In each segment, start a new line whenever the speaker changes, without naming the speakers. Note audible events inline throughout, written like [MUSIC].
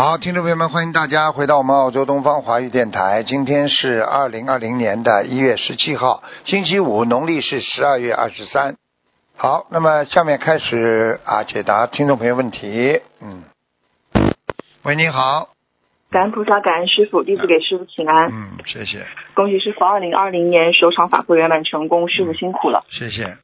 好，听众朋友们，欢迎大家回到我们澳洲东方华语电台。今天是二零二零年的一月十七号，星期五，农历是十二月二十三。好，那么下面开始啊，解答听众朋友问题。嗯，喂，你好。
感恩菩萨，感恩师傅，弟子给师傅请安。
嗯，谢谢，
恭喜师傅二零二零年首场法会圆满成功，师傅辛苦了。
谢谢。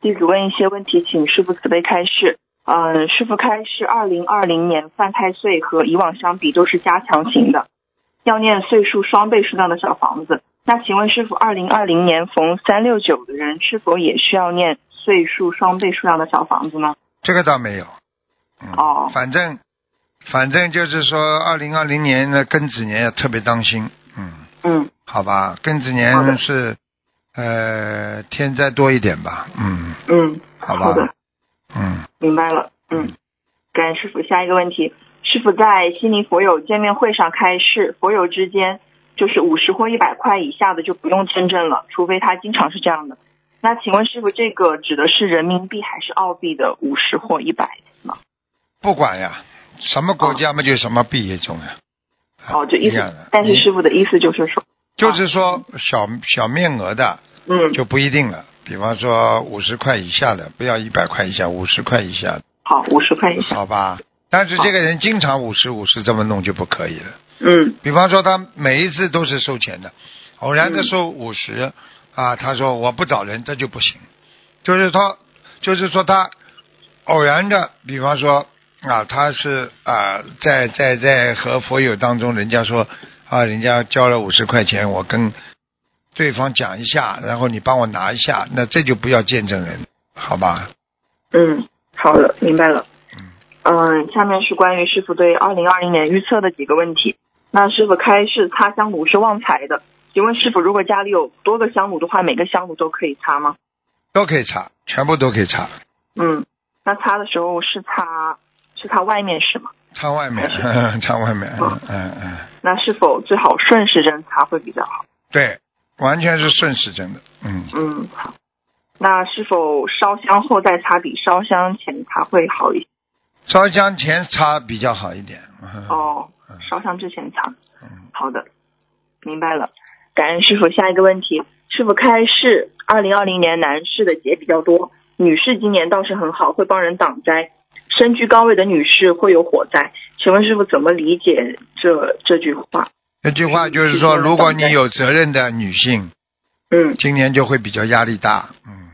弟子问一些问题，请师傅慈悲开示。嗯，师傅开示，二零二零年犯太岁和以往相比都是加强型的，要念岁数双倍数量的小房子。那请问师傅，二零二零年逢三六九的人是否也需要念岁数双倍数量的小房子呢？
这个倒没有。嗯、
哦
反正反正就是说，二零二零年的庚子年要特别当心。嗯，
嗯，
好吧，庚子年是呃天灾多一点吧。嗯，
嗯，
好吧嗯。
明白了。嗯，感恩师傅。下一个问题，师傅在悉尼佛友见面会上开示，佛友之间就是五十或一百块以下的就不用签证了，除非他经常是这样的。那请问师傅，这个指的是人民币还是澳币的五十或一百吗？
不管呀，什么国家嘛，就什么币也中呀。
哦，这意思。但是师傅的意思就是说，
就是说小小面额的
嗯，
就不一定了。比方说五十块以下的，不要一百块以下，五十块以下，
好，五十块以下。
好吧？但是这个人经常五十五十这么弄就不可以了。
嗯
比方说他每一次都是收钱的，偶然的收五十、啊，他说我不找人，这就不行。就是他，就是说他偶然的，比方说啊，他是啊，在在在和佛友当中，人家说啊，人家交了五十块钱，我跟对方讲一下，然后你帮我拿一下，那这就不要见证人，好吧？
嗯，好的，明白了。
嗯
嗯，下面是关于师傅对二零二零年预测的几个问题。那师傅开是擦香炉是旺财的，请问师傅，如果家里有多个香炉的话，每个香炉都可以擦吗？
都可以擦，全部都可以擦，
嗯，那擦的时候是擦是擦外面是吗？
擦外面，[LAUGHS] 擦外面，嗯嗯嗯。
那是否最好顺时针擦会比较好？
对，完全是顺时针的，嗯，
嗯，好。那是否烧香后再擦比烧香前擦会好一些？
烧香前擦比较好一点。嗯
哦
嗯，
烧香之前擦。
嗯
好的，明白了。感恩师傅。下一个问题，师傅开示，二零二零年男士的劫比较多，女士今年倒是很好，会帮人挡灾。身居高位的女士会有火灾，请问师傅怎么理解这这句话？
这句话就是说，如果你有责任的女性，
嗯，
今年就会比较压力大，嗯，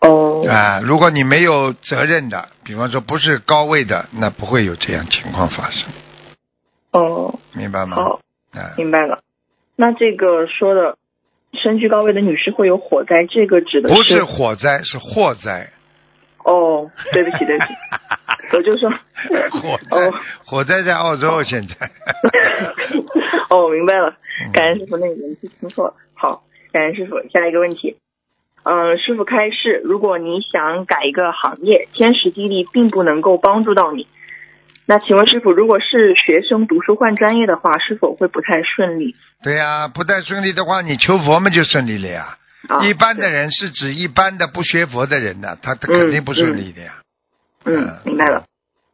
哦，
啊，如果你没有责任的，比方说不是高位的，那不会有这样情况发生，
哦，
明白吗？
好，
啊，
明白了。那这个说的身居高位的女士会有火灾，这个指的是
不是火灾，是祸灾，
哦，对不起，对不起，[LAUGHS] 我就说
火灾
哦，
火灾在澳洲现在，[LAUGHS]
哦，明白了，
嗯
感恩师傅，那个文字听错了。好，感恩师傅。下一个问题，嗯、师傅开示，如果你想改一个行业，天时地利并不能够帮助到你，那请问师傅，如果是学生读书换专业的话，是否会不太顺利？
对呀、不太顺利的话，你求佛嘛就顺利了呀。
啊，
一般的人是指一般的不学佛的人呢，他他肯定不顺利的呀。
嗯，明白了，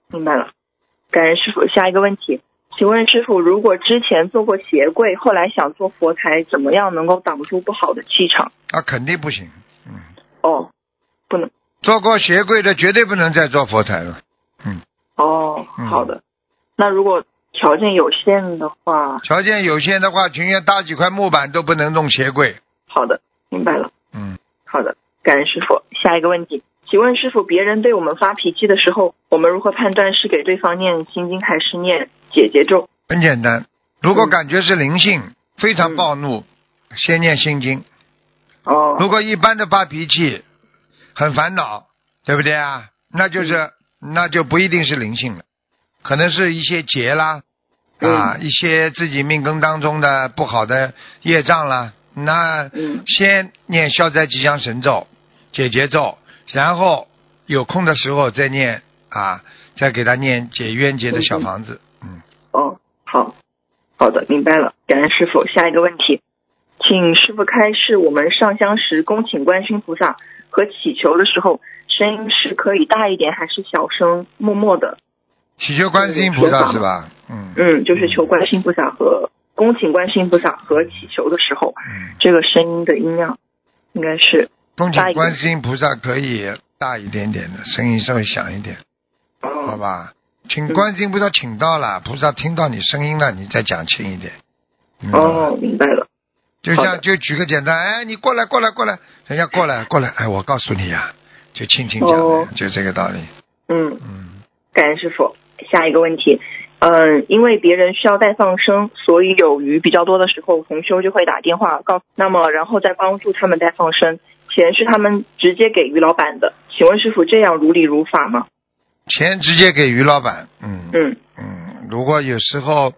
明白了。感恩师傅。下一个问题，请问师傅，如果之前做过鞋柜，后来想做佛台，怎么样能够挡住不好的气场？
啊，肯定不行。嗯，
哦，不能。
做过鞋柜的绝对不能再做佛台了。嗯，
哦，
嗯
好的。那如果条件有限的话，
条件有限的话，情愿搭几块木板都不能弄鞋柜。
好的，明白了。
嗯，
好的，感恩师傅。下一个问题，请问师傅，别人对我们发脾气的时候，我们如何判断是给对方念心经还是念解结咒？
很简单。如果
嗯
感觉是灵性，非常暴怒，先念心经。
哦，
如果一般的发脾气，很烦恼，对不对啊？那就是、
嗯
那就不一定是灵性了，可能是一些劫啦，
嗯
啊，一些自己命根当中的不好的业障啦，那
嗯
先念消灾吉祥神咒、解结咒，然后有空的时候再念啊，再给他念解冤结的小房子。嗯，
哦，好，好的，明白了，感恩师傅。下一个问题，请师傅开示，我们上香时恭请观世音菩萨和祈求的时候，声音是可以大一点，还是小声默默的？
祈求观世音菩萨是吧？嗯
嗯，就是求观世音菩萨和恭请观世音菩萨和祈求的时候，
嗯，
这个声音的音量应该是
恭请观世音菩萨可以大一点点的，声音稍微响一点，好
哦
吧？请观世音菩萨请到了，菩萨听到你声音了，你再讲轻一点。
哦，明白了。
就像就举个简单，哎，你过来过来过来，人家过来 [LAUGHS] 过来，哎，我告诉你呀、就轻轻讲就这个道理。
嗯，
嗯，
感恩师傅。下一个问题，嗯，因为别人需要带放生，所以有鱼比较多的时候，同修就会打电话告，那么然后再帮助他们带放生，钱是他们直接给于老板的，请问师傅这样如理如法吗？
钱直接给于老板。嗯
嗯。
嗯，如果有时候，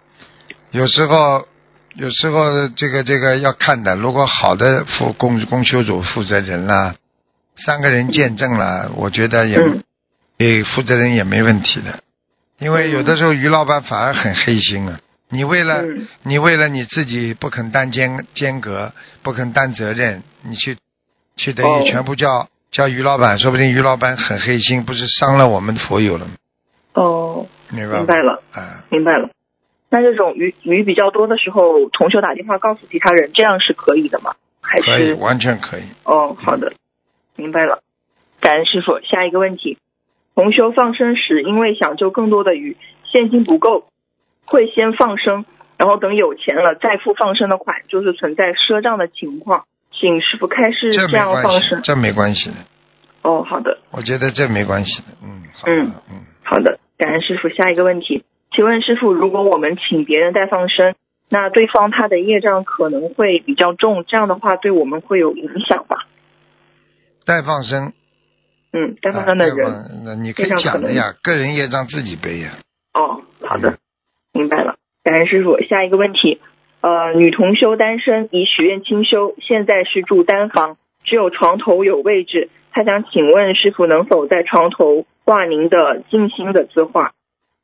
有时候，有时候这个这个要看的，如果好的负公公修组负责人啦，三个人见证了，我觉得也
嗯。
给负责人也没问题的，因为有的时候于老板反而很黑心啊。你为了、
嗯
你为了你自己不肯担间间隔，不肯担责任，你去去等于
哦
全部叫、叫于老板，说不定于老板很黑心，不是伤了我们佛友了吗？
哦，
明白吗？
明白了，
啊，
明白了。那这种鱼鱼比较多的时候，同学打电话告诉其他人，这样是可以的吗？还
可以，
是
完全可以。
哦，好的，明白了。感恩师傅。下一个问题，同修放生时，因为想救更多的鱼，现金不够，会先放生，然后等有钱了再付放生的款，就是存在赊账的情况。请师傅开示
这
样放生，。
这没关系的，
哦，好的，
我觉得这没关系的。嗯，好的，
嗯
嗯，
好的，感恩师傅。下一个问题，请问师傅，如果我们请别人代放生，那对方他的业障可能会比较重，这样的话对我们会有影响吧？
代放生，
嗯，代放
啊
生的人，
那你可以讲的呀，个人业障自己背呀。
哦，好的
嗯，
明白了。感恩师傅。下一个问题，呃，女同修单身，已许愿清修，现在是住单房，只有床头有位置。她想请问师傅，能否在床头挂您的静心的字画？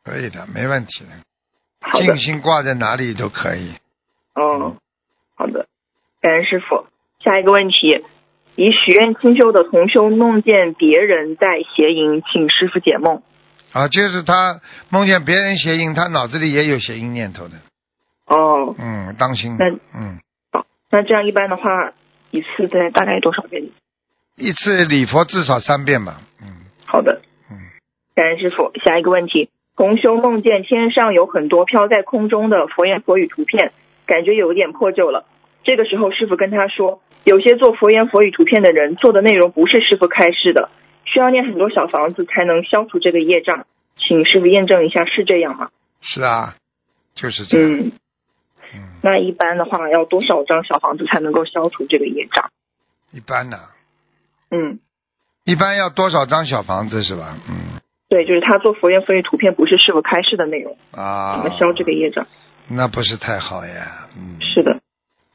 可以的，没问题的静，心挂在哪里都可以。
哦，好的，感恩师傅。下一个问题，已许愿清修的同修梦见别人在邪淫，请师傅解梦。
啊，就是他梦见别人邪淫，他脑子里也有邪淫念头的。
哦，
嗯，当心。
那
嗯，
好，那这样一般的话，一次在大概多少遍？
一次礼佛至少三遍吧。嗯
好的，
嗯，
感恩师傅。下一个问题，同修梦见天上有很多飘在空中的佛言佛语图片，感觉有点破旧了。这个时候，师傅跟他说，有些做佛言佛语图片的人做的内容不是师傅开示的，需要念很多小房子才能消除这个业障，请师傅验证一下是这样吗？
是啊，就是这样。
嗯，
嗯，
那一般的话要多少张小房子才能够消除这个业障？
一般呢，
嗯，
一般要多少张小房子是吧？嗯
对，就是他做佛言佛语图片不是师傅开示的内容，
啊，
怎么消这个业障？
那不是太好呀。嗯，
是的，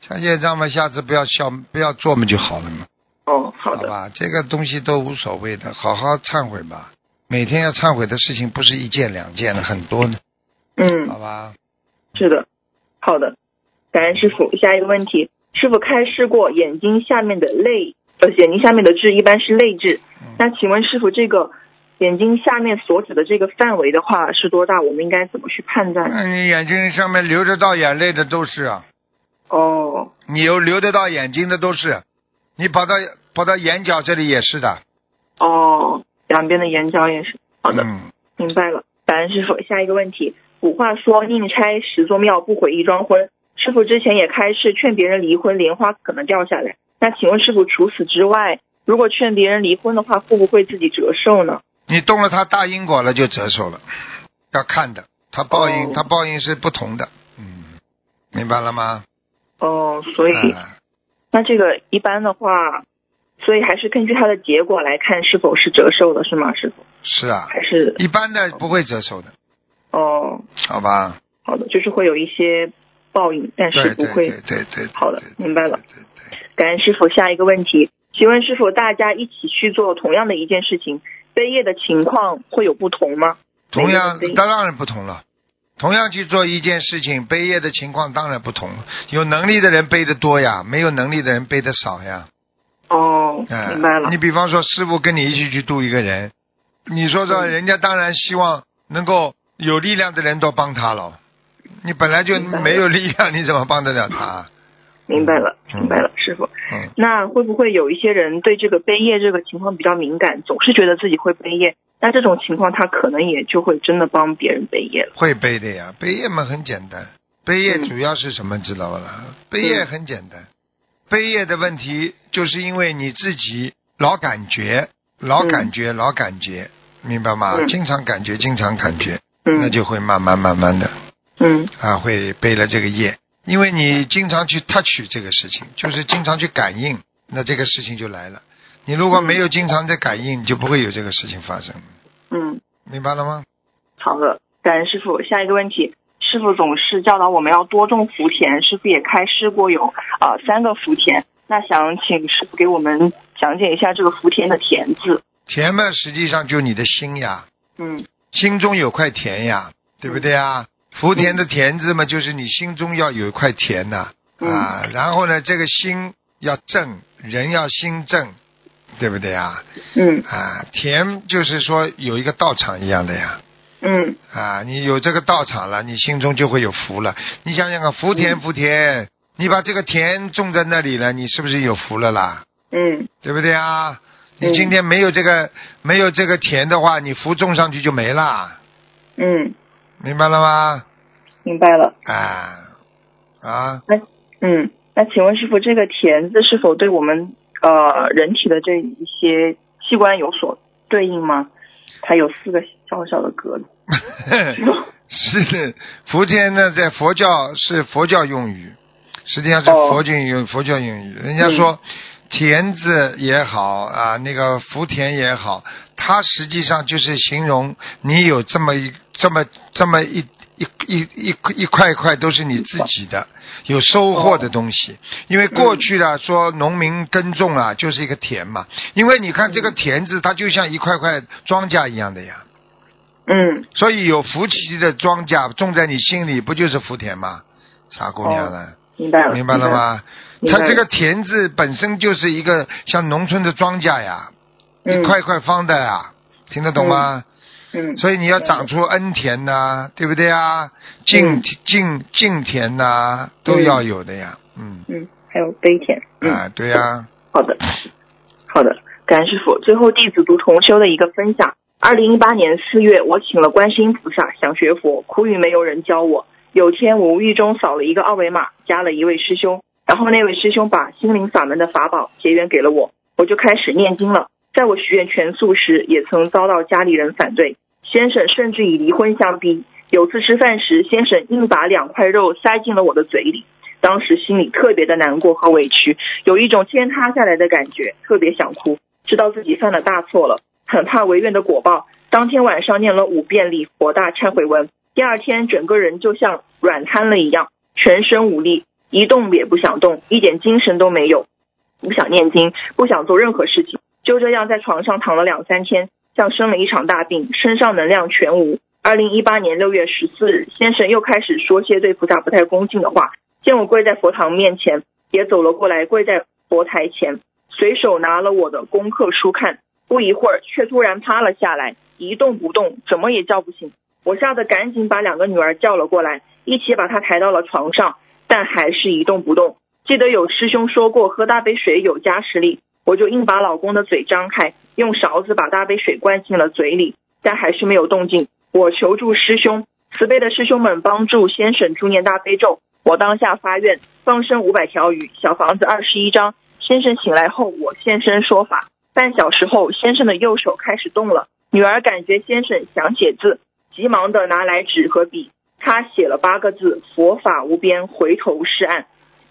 像业障嘛，下次不要笑，不要做嘛就好了嘛，
哦，好的，
好吧？这个东西都无所谓的，好好忏悔吧。每天要忏悔的事情不是一件两件的，很多呢，
嗯，
好吧？
是的，好的，感恩师傅。下一个问题，师傅开示过眼睛下面的泪，呃，眼睛下面的痣一般是泪痣。
嗯
那请问师傅，这个眼睛下面所指的这个范围的话是多大？我们应该怎么去判断？
那你眼睛上面流着到眼泪的都是啊，
哦，
你有流得到眼睛的都是，你跑到跑到眼角这里也是的。
哦，两边的眼角也是。好的，
嗯，
明白了。感恩师傅。下一个问题，古话说宁拆十座庙，不毁一桩婚。师傅之前也开示劝别人离婚，莲花可能掉下来。那请问师傅，除此之外，如果劝别人离婚的话，会不会自己折寿呢？
你动了他大因果了就折寿了，要看的，他报应，
哦
他报应是不同的。嗯，明白了吗？
哦，所以、
啊
那这个一般的话，所以还是根据它的结果来看是否是折寿的，是吗，师傅？
是啊，
还是
一般的不会折寿的，
哦，
好吧？
好的，就是会有一些报应，但是不会。
对对对。
好的明白了。
对对对
感恩师傅。下一个问题，请问师傅，大家一起去做同样的一件事情，背业的情况会有不同吗？
同样当然不同了。同样去做一件事情，背业的情况当然不同。有能力的人背的多呀，没有能力的人背的少呀。
哦，
哎，
明白了
你。比方说，师傅跟你一起去度一个人，你说说，
嗯
人家当然希望能够有力量的人都帮他了。你本来就没有力量，你怎么帮得了他？
明白了，
嗯
明白了，师傅。
嗯，
那会不会有一些人对这个背业这个情况比较敏感，总是觉得自己会背业？那这种情况，他可能也就会真的帮别人背业了。
会背的呀，背业嘛很简单。背业
嗯
主要是什么，知道不啦？背业很简单，背业的问题就是因为你自己老感觉，老感觉，老感觉，明白吗？
嗯
经常感觉，经常感觉，
嗯，
那就会慢慢慢慢的
嗯
啊，会背了这个业，因为你经常去 touch 这个事情，就是经常去感应，那这个事情就来了。你如果没有经常在感应，你就不会有这个事情发生，
嗯，
明白了吗？
好的，感恩师傅。下一个问题，师傅总是教导我们要多种福田，师傅也开示过有呃三个福田，那想请师傅给我们讲解一下这个福田的田字。
田嘛，实际上就你的心呀，
嗯
心中有块田呀，对不对啊？福田的田字嘛，就是你心中要有一块田呐
嗯
啊，然后呢，这个心要正，人要心正，对不对啊？
嗯
啊，田就是说有一个道场一样的呀。
嗯
啊，你有这个道场了，你心中就会有福了。你想想看，福田
嗯
福田，你把这个田种在那里了，你是不是有福了啦？
嗯
对不对啊？你
嗯
今天没有这个、没有这个田的话，你福种上去就没了，
嗯，
明白了吗？
明白了。
啊啊，
嗯，那请问师傅，这个田字是否对我们呃人体的这一些器官有所对应吗？它有四个小小的格子。[LAUGHS]
是的，福田呢，在佛教是佛教用语，实际上是
哦
佛经用佛教用语。人家说田字也好啊，那个福田也好，它实际上就是形容你有这么一这么这么一。一一一一块一块都是你自己的，有收获的东西。因为过去啊，说农民耕种啊，就是一个田嘛。因为你看这个田字，它就像一块块庄稼一样的呀。
嗯
所以有福气的庄稼种在你心里，不就是福田吗？傻姑娘了，
明白了。
明白了？吗？它这个田字本身就是一个像农村的庄稼呀，
嗯
一块块方的呀，听得懂吗？
嗯
所以你要长出恩田呐、对不对啊？敬
嗯
敬敬田呐、都要有的呀。嗯，
嗯，还有悲田。嗯，
啊，对呀、
好的，好的，感恩师傅。最后弟子读同修的一个分享。二零一八年四月，我请了观世音菩萨想学佛，苦于没有人教我。有天我无意中扫了一个二维码，加了一位师兄，然后那位师兄把心灵法门的法宝结缘给了我，我就开始念经了。在我许愿全素时，也曾遭到家里人反对，先生甚至以离婚相逼。有次吃饭时，先生硬把两块肉塞进了我的嘴里，当时心里特别的难过和委屈，有一种天塌下来的感觉，特别想哭，知道自己犯了大错了，很怕违愿的果报。当天晚上念了五遍礼佛大忏悔文，第二天整个人就像软瘫了一样，全身无力，一动也不想动，一点精神都没有，不想念经，不想做任何事情，就这样在床上躺了两三天，像生了一场大病，身上能量全无。二零一八年六月十四日，先生又开始说些对菩萨不太恭敬的话，见我跪在佛堂面前，也走了过来，跪在佛台前，随手拿了我的功课书看，不一会儿却突然趴了下来，一动不动，怎么也叫不醒。我吓得赶紧把两个女儿叫了过来，一起把她抬到了床上，但还是一动不动。记得有师兄说过，喝大杯水有加持力，我就硬把老公的嘴张开，用勺子把大杯水灌进了嘴里，但还是没有动静。我求助师兄，慈悲的师兄们帮助先生助念大悲咒。我当下发愿，放生五百条鱼，小房子二十一张。先生醒来后，我现身说法。半小时后，先生的右手开始动了。女儿感觉先生想写字，急忙的拿来纸和笔，他写了八个字：“佛法无边，回头是岸。”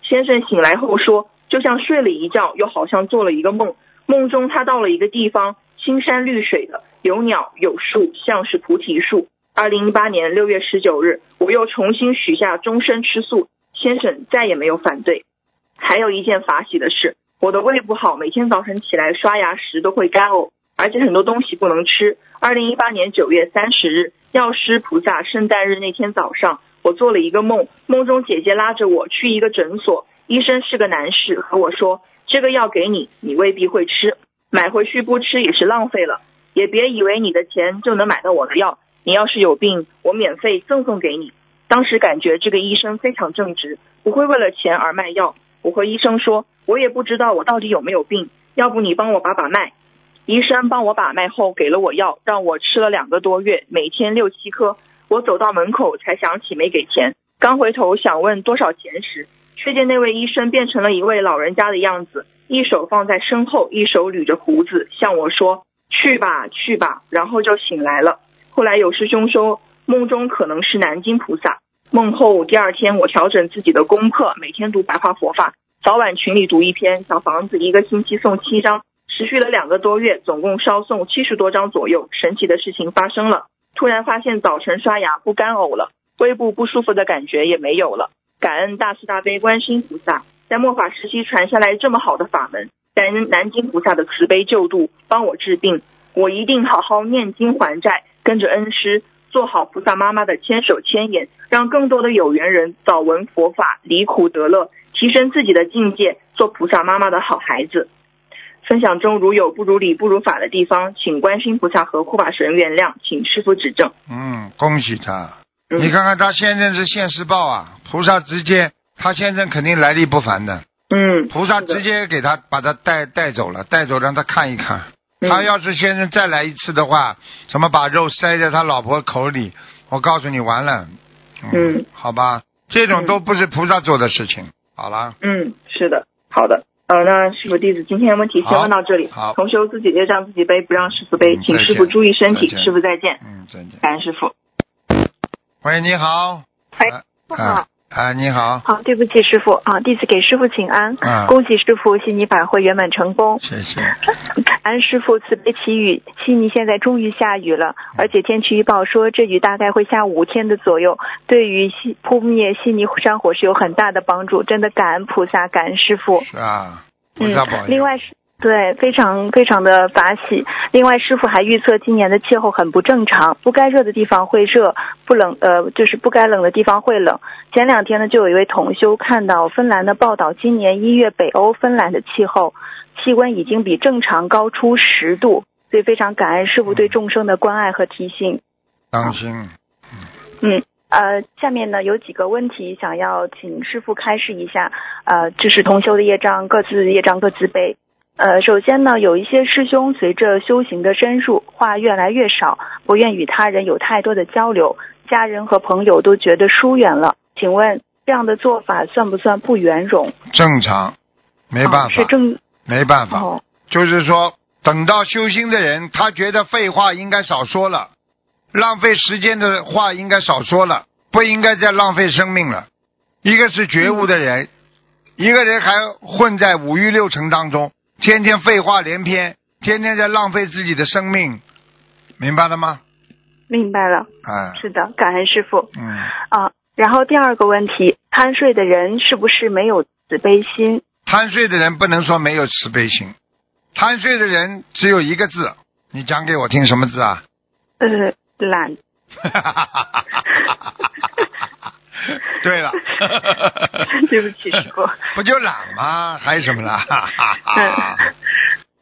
先生醒来后说，就像睡了一觉，又好像做了一个梦。梦中他到了一个地方，青山绿水的，有鸟有树，像是菩提树。二零一八年六月十九日，我又重新许下终身吃素，先生再也没有反对。还有一件法喜的事，我的胃不好，每天早晨起来刷牙时都会干呕，而且很多东西不能吃。二零一八年九月三十日，药师菩萨圣诞日那天早上，我做了一个梦，梦中姐姐拉着我去一个诊所，医生是个男士，和我说这个药给你，你未必会吃，买回去不吃也是浪费了，也别以为你的钱就能买到我的药，你要是有病，我免费赠送给你。当时感觉这个医生非常正直，不会为了钱而卖药。我和医生说，我也不知道我到底有没有病，要不你帮我把把脉。医生帮我把脉后给了我药，让我吃了两个多月，每天六七颗。我走到门口才想起没给钱，刚回头想问多少钱时，却见那位医生变成了一位老人家的样子，一手放在身后，一手捋着胡子，向我说：“去吧，去吧。”然后就醒来了。后来有师兄说，梦中可能是南京菩萨。梦后第二天，我调整自己的功课，每天读白话佛法，早晚群里读一篇。小房子一个星期送七张，持续了两个多月，总共烧送七十多张左右。神奇的事情发生了，突然发现早晨刷牙不干呕了，胃部不舒服的感觉也没有了。感恩大慈大悲观世音菩萨，在末法时期传下来这么好的法门，感恩南京菩萨的慈悲救度，帮我治病。我一定好好念经还债，跟着恩师。做好菩萨妈妈的千手千眼，让更多的有缘人早闻佛法，离苦得乐，提升自己的境界，做菩萨妈妈的好孩子。分享中如有不如理、不如法的地方，请观世菩萨和护法神原谅，请师傅指正。
嗯，恭喜他。你看看他现在是现世报啊，菩萨直接，他现在肯定来历不凡的。
嗯，
菩萨直接给他把他带带走了，带走让他看一看。他要是现在再来一次的话，怎么把肉塞在他老婆口里？我告诉你，完了。
嗯，
好吧，这种都不是菩萨做的事情。好了。
嗯，是的，好的。呃，那师傅弟子今天问题先问到这里。
好。
同修自己业障自己背，不让师傅背，请师傅注意身体。师傅再见。
嗯，再见。
感恩师傅。
喂，你好。
喂，师傅好。
啊，你好。
好，对不起，师傅啊，弟子给师傅请安。
啊。
恭喜师傅悉尼法会圆满成功。
谢谢。
安师傅慈悲祈雨，悉尼现在终于下雨了，而且天气预报说这雨大概会下五天的左右，对于悉扑灭悉尼山火是有很大的帮助，真的感恩菩萨，感恩师傅。
是啊。菩萨保佑。
另外是。对，非常非常的法喜。另外，师傅还预测今年的气候很不正常，不该热的地方会热，不冷呃就是不该冷的地方会冷。前两天呢，就有一位同修看到芬兰的报道，今年一月北欧芬兰的气候气温已经比正常高出十度，所以非常感恩师傅对众生的关爱和提醒。
当心。
嗯呃，下面呢有几个问题想要请师傅开示一下。呃，这是同修的业障，各自业障各自背。呃，首先呢，有一些师兄随着修行的深入，话越来越少，不愿与他人有太多的交流，家人和朋友都觉得疏远了。请问这样的做法算不算不圆融？
正常，没办法，
是正，
没办法，
哦、
就是说，等到修心的人，他觉得废话应该少说了，浪费时间的话应该少说了，不应该再浪费生命了。一个是觉悟的人，
嗯、
一个人还混在五欲六尘当中。天天废话连篇，天天在浪费自己的生命，明白了吗？
明白了。
哎，
是的，感恩师傅。
嗯。
啊，然后第二个问题，贪睡的人是不是没有慈悲心？
贪睡的人不能说没有慈悲心，贪睡的人只有一个字，你讲给我听什么字啊？
呃，懒。[LAUGHS] [LAUGHS]
对了，[LAUGHS]
对不起，师傅。[LAUGHS]
不就懒吗？还有什么啦？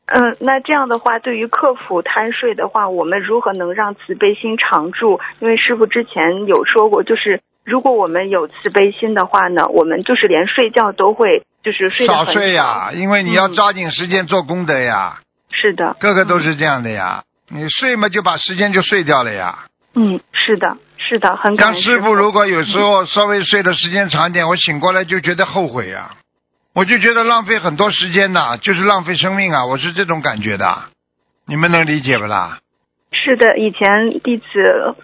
嗯，那这样的话，对于克服贪睡的话，我们如何能让慈悲心常驻？因为师傅之前有说过，就是如果我们有慈悲心的话呢，我们就是连睡觉都会就是睡
少睡呀，因为你要抓紧时间做功德呀。
是的，
个个都是这样的呀。你睡嘛，就把时间就睡掉了呀。
嗯，是的。是的，很感
像师傅，如果有时候稍微睡的时间长点，我醒过来就觉得后悔呀，我就觉得浪费很多时间呐，就是浪费生命啊，我是这种感觉的，你们能理解不啦？
是的，以前弟子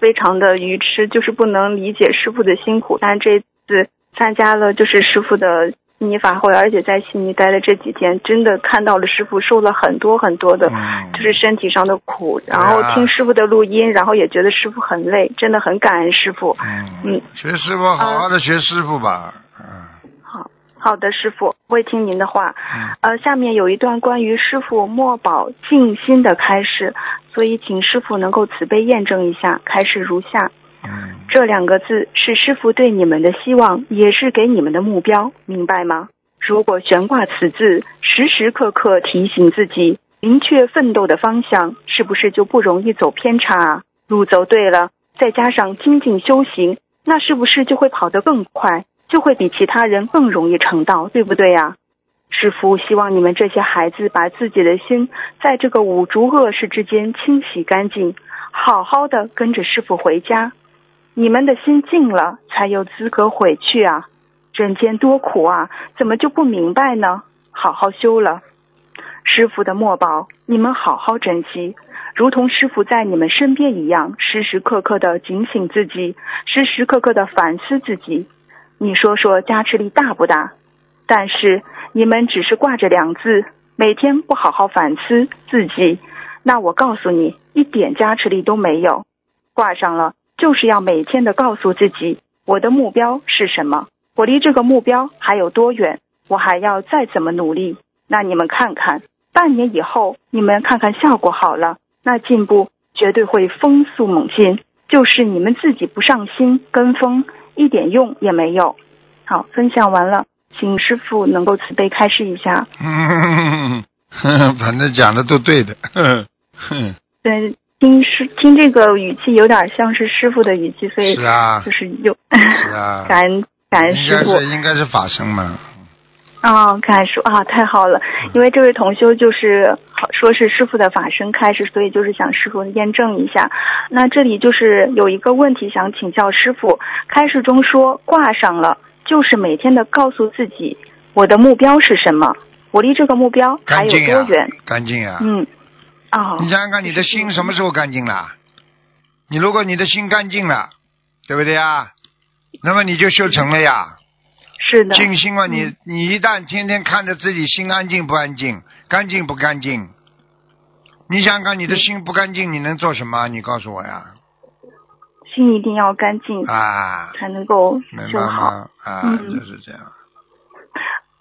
非常的愚痴，就是不能理解师傅的辛苦，但这次参加了就是师傅的悉尼法会，而且在悉尼待的这几天，真的看到了师傅受了很多很多的，就是身体上的苦，然后听师傅的录音，然后也觉得师傅很累，真的很感恩师傅。
嗯嗯，学师傅好好的学师傅吧。嗯。
好，好的，师傅，我会听您的话。
嗯
呃，下面有一段关于师傅墨宝静心的开示，所以请师傅能够慈悲验证一下。开示如下：这两个字是师傅对你们的希望，也是给你们的目标，明白吗？如果悬挂此字，时时刻刻提醒自己，明确奋斗的方向，是不是就不容易走偏差啊？路走对了，再加上精进修行，那是不是就会跑得更快，就会比其他人更容易成道，对不对呀、师傅希望你们这些孩子把自己的心在这个五浊恶世之间清洗干净，好好的跟着师傅回家。你们的心静了，才有资格回去啊！人间多苦啊，怎么就不明白呢？好好修了，师傅的墨宝，你们好好珍惜，如同师傅在你们身边一样，时时刻刻的警醒自己，时时刻刻的反思自己。你说说加持力大不大？但是你们只是挂着两字，每天不好好反思自己，那我告诉你，一点加持力都没有。挂上了，就是要每天的告诉自己，我的目标是什么，我离这个目标还有多远，我还要再怎么努力。那你们看看，半年以后，你们看看效果好了，那进步绝对会风速猛进。就是你们自己不上心跟风，一点用也没有。好，分享完了，请师傅能够慈悲开示一下。
嗯，[LAUGHS] 反正讲的都对的。嗯 [LAUGHS] 哼
对，听师听这个语气有点像是师傅的语气，所以
是啊
就是有
是啊，[LAUGHS]
感恩感恩师傅
该是应该是法身嘛。
啊，感恩师啊，太好了！因为这位同修就是好说是师傅的法身开始，所以就是想师傅验证一下。那这里就是有一个问题想请教师傅，开始中说挂上了，就是每天的告诉自己我的目标是什么，我离这个目标还有
干净呀
多远？，
干净啊。
嗯，哦，
你想想看，你的心什么时候干净了？你如果你的心干净了，对不对呀？那么你就修成了呀。
是的，
静心嘛，你
嗯
你一旦天天看着自己心安静不安静，干净不干净，你想想看，你的心不干净，你能做什么？你告诉我呀！
心一定要干净，
啊，
才能够
明
修好。
啊，
嗯
就是这样。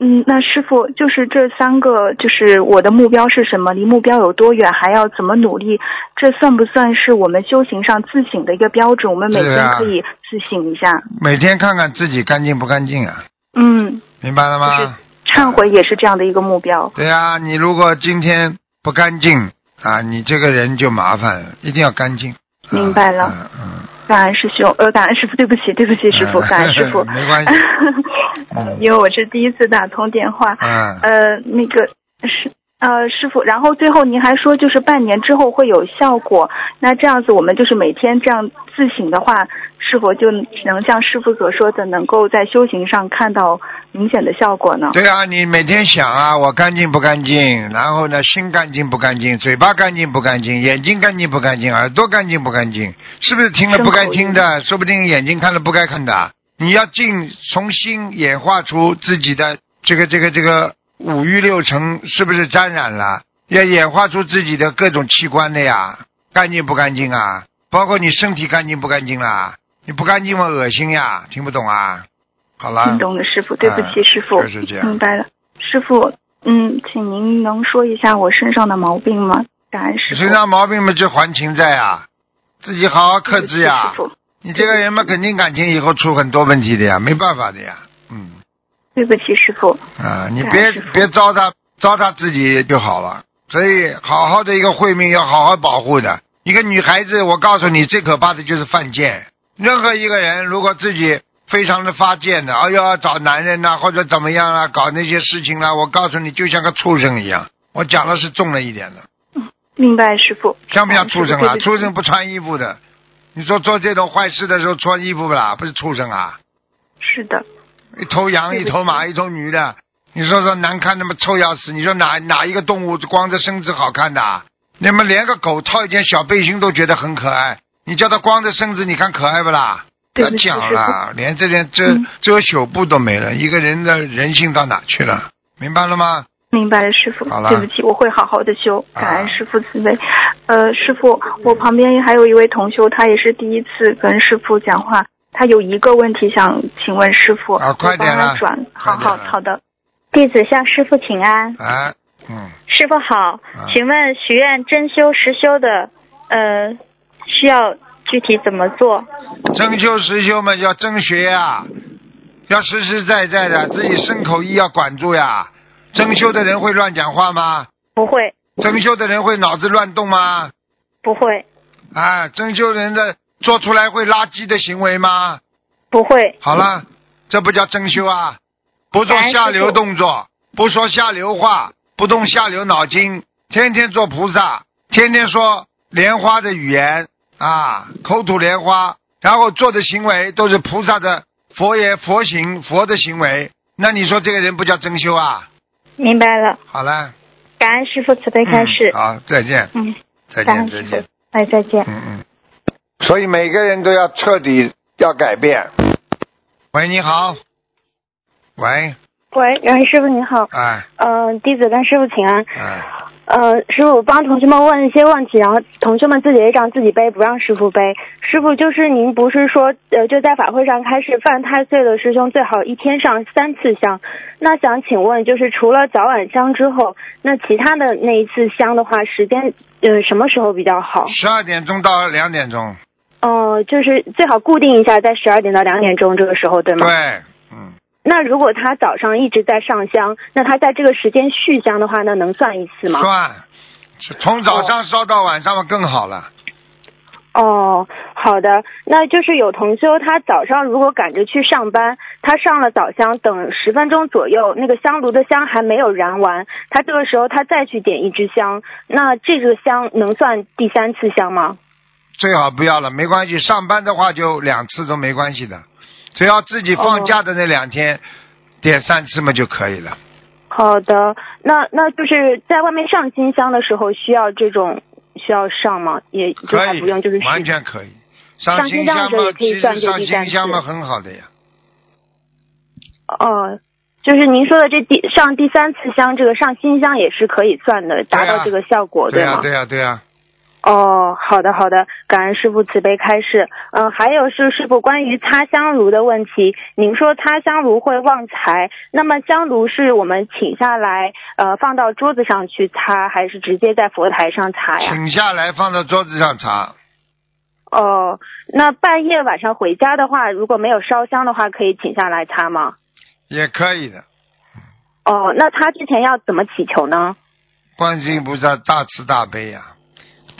嗯，那师傅就是这三个，就是我的目标是什么，离目标有多远，还要怎么努力，这算不算是我们修行上自省的一个标准？我们每天可以自省一下。
每天看看自己干净不干净啊，
嗯，
明白了
就是
吗？
忏悔也是这样的一个目标。
对呀、你如果今天不干净啊，你这个人就麻烦了，一定要干净。啊
明白了
嗯嗯，
感恩师兄，呃，感恩师傅，对不起，对不起，师傅，
嗯
感恩师傅。[LAUGHS]
没关系 [LAUGHS] 嗯
因为我是第一次打通电话。
嗯，
呃，那个师呃师傅，然后最后您还说就是半年之后会有效果，那这样子我们就是每天这样自省的话，是否就能像师傅所说的，能够在修行上看到明显的效果呢？
对啊，你每天想啊，我干净不干净？然后呢，心干净不干净？嘴巴干净不干净？眼睛干净不干净？耳朵干净不干净？是不是听了不该听的？说不定眼睛看了不该看的。你要尽从心演化出自己的这个这个这个五欲六尘，是不是沾染了？要演化出自己的各种器官的呀，干净不干净啊？包括你身体干净不干净啦？你不干净吗？恶心呀，听不懂啊？好了，
听懂了，师傅，对不起，
啊
师傅，
就是这样
明白了，师傅，嗯，请您能说一下我身上的毛病吗？感恩师傅。
身上毛病嘛，就还情债啊，自己好好克制呀
师。傅，
你这个人嘛，肯定感情以后出很多问题的呀，没办法的呀。嗯
对不起，师傅。
啊，你别别糟蹋糟蹋自己就好了。所以好好的一个慧命要好好保护的。一个女孩子，我告诉你，最可怕的就是犯贱。任何一个人如果自己非常的发贱的，哎呦找男人呐、或者怎么样啊、搞那些事情啦、我告诉你，就像个畜生一样。我讲的是重了一点的。
嗯明白，师傅。
像不像畜生啊？畜生不穿衣服的，你说做这种坏事的时候穿衣服不啦？不是畜生啊？
是的，
一头羊，一头马，一头女的，你说说难看那么臭要死！你说哪哪一个动物光着身子好看的啊？你们连个狗套一件小背心都觉得很可爱，你叫它光着身子，你看可爱不啦？不要讲了，[LAUGHS] 连这点遮
嗯
遮羞布都没了，一个人的人性到哪去了？明白了吗？
明白了，师傅
好。了
对不起，我会好好的修，
啊
感恩师傅慈悲。呃，师傅，我旁边还有一位同修，他也是第一次跟师傅讲话，他有一个问题想请问师傅，
啊快点了
我帮他转，好好好的。
弟子向师傅请安。
啊，嗯，
师傅好，
啊
请问许愿真修实修的，呃，需要具体怎么做？
真修实修嘛，要真学呀，要实实在在的，自己身口意要管住呀。真修的人会乱讲话吗？
不会，
真修的人会脑子乱动吗？
不会，
啊，真修人的做出来会垃圾的行为吗？
不会。
好了，这不叫真修啊！不做下流动作，不说下流话，不动下流脑筋，天天做菩萨，天天说莲花的语言啊，口吐莲花，然后做的行为都是菩萨的佛爷佛行佛的行为，那你说这个人不叫真修啊？
明白了，
好了，
感恩师傅慈悲开示
嗯。好，再见，
嗯，
再见，再见。。
哎，再见。
嗯嗯。所以每个人都要彻底要改变。喂，你好。喂，
喂，袁师傅你好，
哎
嗯、弟子跟师傅请安。
哎，
呃，师傅帮同学们问一些问题，然后同学们自己也让自己背，不让师傅背。师傅就是您不是说，呃，就在法会上开始犯太岁的师兄最好一天上三次香。那想请问，就是除了早晚香之后，那其他的那一次香的话，时间呃什么时候比较好？
十二点钟到两点钟。
哦、就是最好固定一下，在十二点到两点钟这个时候，对吗？
对，嗯，
那如果他早上一直在上香，那他在这个时间续香的话，那能算一次吗？
算，从早上烧到晚上嘛更好了。
哦，好的，那就是有同修他早上如果赶着去上班，他上了早香，等十分钟左右，那个香炉的香还没有燃完，他这个时候他再去点一支香，那这个香能算第三次香吗？
最好不要了，没关系。上班的话就两次都没关系的，只要自己放假的那两天、点三次嘛就可以了。
好的，那那就是在外面上新香的时候需要这种需要上吗？也就
可以，
还不用，就是
完全可以。
上
上新香
的时候也，可以
其
算
实上新香嘛很好的呀。
哦，就是您说的这第上第三次香，这个上新香也是可以算的，达到这个效果，
对呀、
吗？
对呀、对呀、
哦，好的好的，感恩师傅慈悲开示。嗯、还有是师傅关于擦香炉的问题，您说擦香炉会旺财，那么香炉是我们请下来，呃，放到桌子上去擦，还是直接在佛台上擦呀？
请下来放到桌子上擦。
哦，那半夜晚上回家的话，如果没有烧香的话，可以请下来擦吗？
也可以的。
哦，那他之前要怎么祈求呢？
观世音菩萨大慈大悲呀、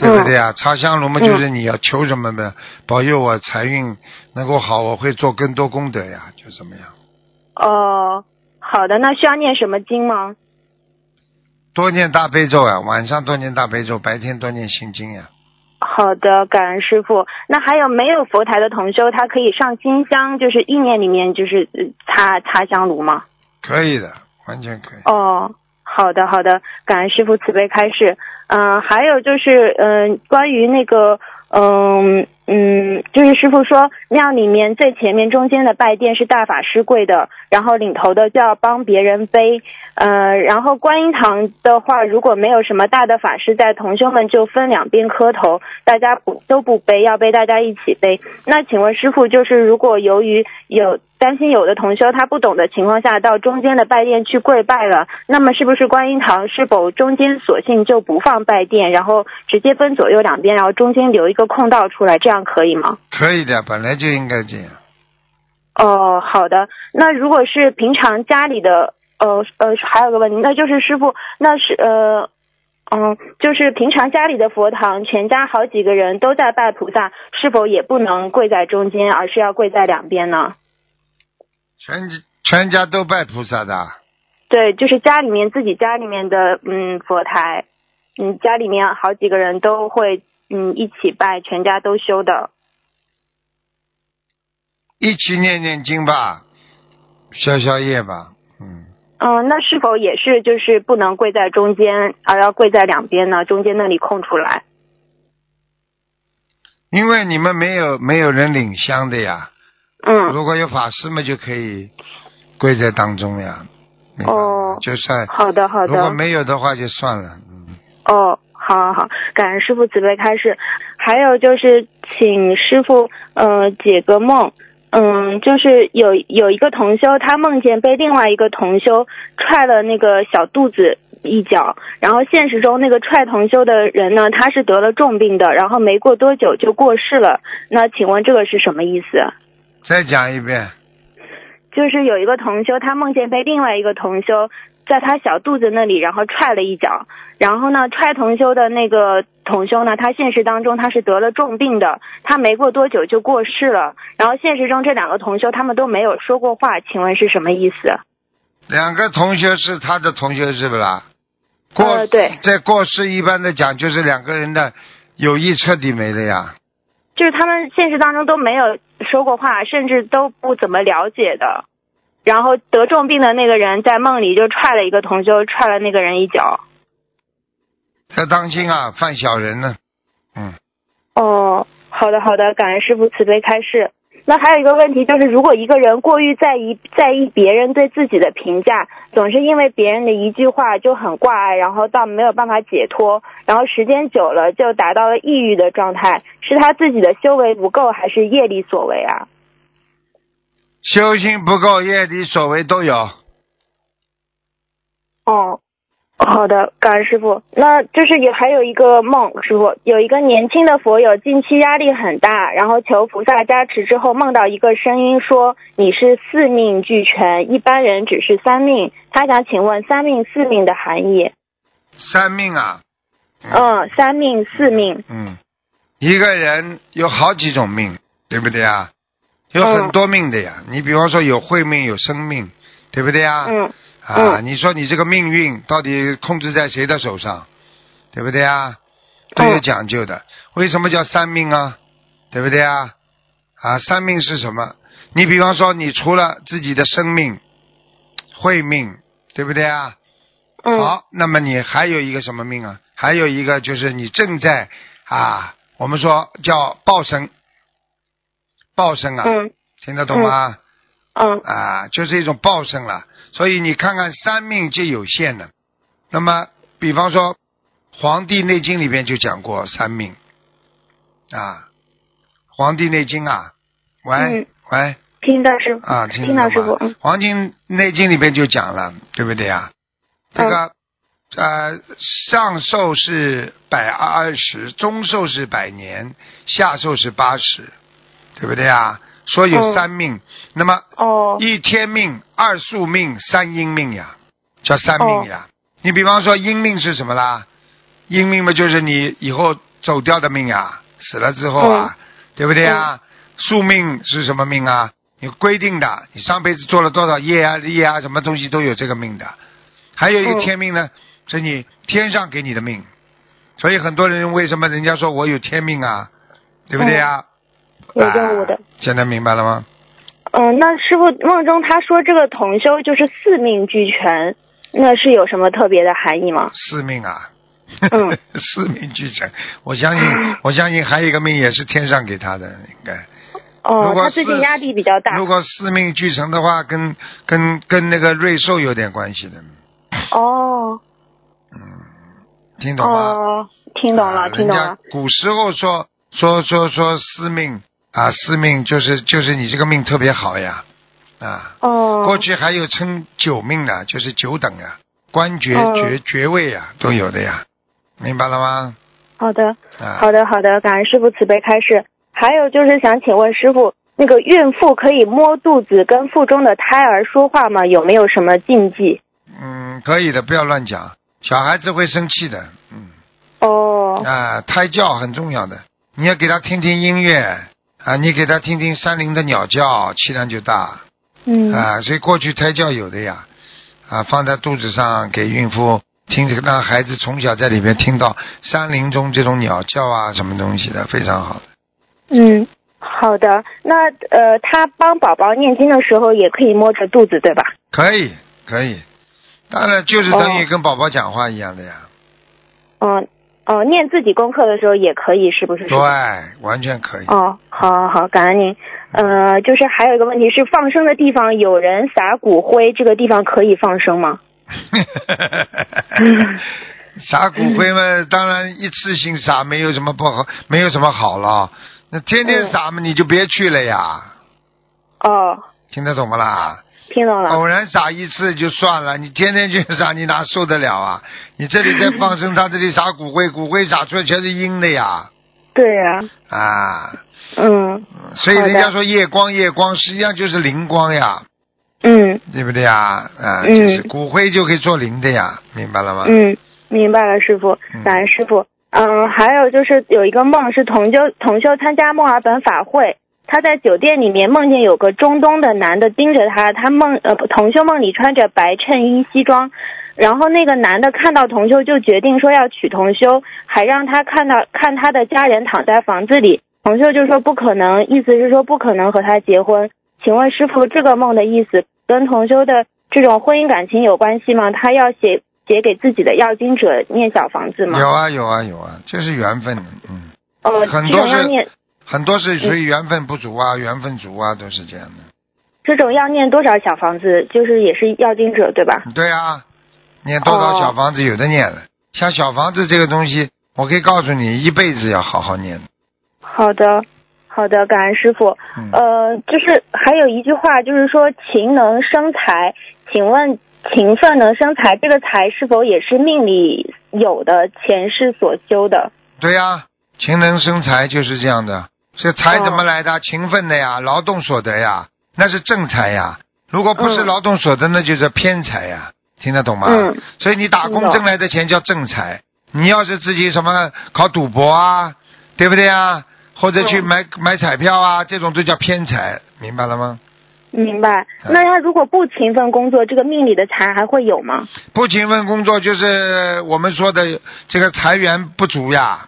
对不对呀、插香炉嘛，就是你要求什么呢？保佑我财运能够好，我会做更多功德呀，就怎么样。
哦，好的，那需要念什么经吗？
多念大悲咒啊，晚上多念大悲咒，白天多念心经呀。
好的，感恩师傅。那还有没有佛台的同修，他可以上金香，就是意念里面就是呃擦擦香炉吗？
可以的，完全可以。
哦，好的好的，感恩师傅慈悲开示。嗯、还有就是嗯、关于那个嗯嗯，就是师傅说庙里面最前面中间的拜殿是大法师跪的，然后领头的就要帮别人背。呃，然后观音堂的话，如果没有什么大的法师在，同修们就分两边磕头，大家不都不背，要背大家一起背。那请问师傅，就是如果由于有担心有的同修他不懂的情况下，到中间的拜殿去跪拜了，那么是不是观音堂是否中间索性就不放拜殿，然后直接分左右两边，然后中间留一个空道出来，这样可以吗？
可以的，本来就应该这样。
哦，好的。那如果是平常家里的，呃呃，还有个问题，那就是师傅，那是呃。嗯，就是平常家里的佛堂，全家好几个人都在拜菩萨，是否也不能跪在中间，而是要跪在两边呢？
全全家都拜菩萨的，
对，就是家里面自己家里面的嗯佛台，嗯家里面好几个人都会嗯一起拜，全家都修的。
一起念念经吧，消消业吧。嗯，
嗯，那是否也是就是不能跪在中间，而要跪在两边呢？中间那里空出来。
因为你们没有没有人领香的呀。
嗯，
如果有法师嘛，就可以跪在当中呀。
哦
就算
好的好的
如果。没有的话就算了。嗯，
哦，好好好，感恩师傅慈悲开示。还有就是，请师傅呃解个梦。嗯，就是有有一个同修，他梦见被另外一个同修踹了那个小肚子一脚，然后现实中那个踹同修的人呢，他是得了重病的，然后没过多久就过世了。那请问这个是什么意思？
再讲一遍。
就是有一个同修，他梦见被另外一个同修在他小肚子那里，然后踹了一脚。然后呢，踹同修的那个同修呢，他现实当中他是得了重病的，他没过多久就过世了。然后现实中这两个同修他们都没有说过话，请问是什么意思？
两个同学是他的同学是不啦？过、
呃对
在过世一般的讲，就是两个人的友谊彻底没了呀。
就是他们现实当中都没有说过话，甚至都不怎么了解的。然后得重病的那个人在梦里就踹了一个同修，踹了那个人一脚。
要当心啊，犯小人呢。嗯，
哦，好的好的，感恩师傅慈悲开示。那还有一个问题就是，如果一个人过于在意在意别人对自己的评价，总是因为别人的一句话就很挂碍，然后到没有办法解脱，然后时间久了就达到了抑郁的状态，是他自己的修为不够，还是业力所为啊？
修心不够，业力所为都有。
哦，好的，感恩师傅。那就是也还有一个梦，师傅有一个年轻的佛友近期压力很大，然后求菩萨加持之后，梦到一个声音说你是四命俱全，一般人只是三命。他想请问三命四命的含义？
三命啊，
嗯，三命四命。
嗯，一个人有好几种命，对不对啊？有很多命的呀。你比方说有慧命，有生命，对不对啊？
嗯
啊，你说你这个命运到底控制在谁的手上，对不对啊？都有讲究的。为什么叫三命啊？对不对啊？啊，三命是什么？你比方说，你除了自己的生命、慧命，对不对啊？
嗯
好，那么你还有一个什么命啊？还有一个就是你正在啊，我们说叫报生，报生啊，
嗯
听得懂吗？
嗯
啊，就是一种报生了。所以你看看三命皆有限的。那么，比方说《黄帝内经》里边就讲过三命啊，《黄帝内经》啊，喂、
嗯
喂
听到师傅
啊，听？
到师傅嗯
黄帝内经》里边就讲了，对不对啊？这个、
嗯
呃，上寿是百二十，中寿是百年，下寿是八十，对不对啊？说有
嗯
三命，那么
哦
一天命、二宿命、三阴命呀，叫三命
哦
呀。你比方说阴命是什么啦？阴命嘛就是你以后走掉的命呀，死了之后啊，对不对啊？宿命是什么命啊？你规定的，你上辈子做了多少业啊、业啊，什么东西都有这个命的。还有一个
嗯
天命呢，是你天上给你的命。所以很多人为什么人家说我有天命啊，对不对啊？
有任务的
啊。现在明白了吗？
嗯，那师傅梦中他说这个同修就是四命俱全，那是有什么特别的含义吗？
四命啊，
嗯 [LAUGHS]
四命俱全。我相信，我相信还有一个命也是天上给他的，应该。
哦，他最近压力比较大。
如果四命俱成的话，跟跟跟那个瑞兽有点关系的，
哦嗯
听懂吗？
哦，听懂了，
啊
听懂了
古时候说说说说司命啊，司命就是就是你这个命特别好呀，啊，
哦，
过去还有称九命的，就是九等啊，官爵
哦
爵爵位呀都有的呀，明白了吗？
好的，
啊，
好的，好的，感恩师傅慈悲开示。还有就是想请问师傅，那个孕妇可以摸肚子跟腹中的胎儿说话吗？有没有什么禁忌？
嗯，可以的，不要乱讲，小孩子会生气的，嗯。
哦，
啊，胎教很重要的，你要给他听听音乐啊，你给他听听山林的鸟叫，气量就大
嗯，
啊。所以过去胎教有的呀，啊，放在肚子上给孕妇听，这个让孩子从小在里面听到山林中这种鸟叫啊，什么东西的，非常好的。
嗯，好的。那呃，他帮宝宝念经的时候也可以摸着肚子，对吧？
可以，可以，当然就是等于
哦
跟宝宝讲话一样的呀，
嗯、哦，念自己功课的时候也可以，是不是？
对，完全可以。
哦，好好好，感恩您。呃，就是还有一个问题是，放生的地方有人撒骨灰，这个地方可以放生吗？[LAUGHS]
撒骨灰嘛，当然一次性撒没有什么不好，没有什么好了。那天天撒嘛，你就别去了呀。
哦，
听得懂不啦？
听懂了。
偶然撒一次就算了，你天天去撒，你哪受得了啊？你这里在放生，他这里撒骨灰，骨灰撒出来全是阴的呀！
对呀、
啊，
嗯
所以人家说夜光夜光，实际上就是灵光呀，
嗯
对不对呀？啊，
嗯
就是骨灰就可以做灵的呀，明白了吗？
嗯，明白了，师傅
嗯，
感恩师傅。嗯，还有就是有一个梦是同修同修参加墨尔本法会，他在酒店里面梦见有个中东的男的盯着他，他梦呃同修梦里穿着白衬衣西装，然后那个男的看到同修就决定说要娶同修，还让他看到看他的家人躺在房子里，同修就说不可能，意思是说不可能和他结婚。请问师傅，这个梦的意思跟同修的这种婚姻感情有关系吗？他要写写给自己的要经者念小房子吗？
有啊有啊有啊，这是缘分的，嗯，
哦，
多
念，
很多是属于缘分不足啊，缘分足啊，都是这样的。
这种要念多少小房子？就是也是要经者对吧？
对啊，念多少
哦
小房子有的念了，像小房子这个东西，我可以告诉你，一辈子要好好念。
好的，好的，感恩师傅。
嗯，
呃，就是还有一句话，就是说勤能生财。请问勤奋能生财，这个财是否也是命里有的，前世所修的？
对呀、勤能生财就是这样的。这财怎么来的？勤奋的呀，劳动所得呀，那是正财呀。如果不是
嗯
劳动所得，那就是偏财呀。听得懂吗？
嗯
所以你打工挣来的钱叫正财。你要是自己什么搞赌博啊，对不对啊？或者去
嗯
买、买彩票啊，这种都叫偏财，明白了吗？
明白。
嗯
那他如果不勤奋工作，这个命里的财还会有吗？
不勤奋工作就是我们说的这个财源不足呀。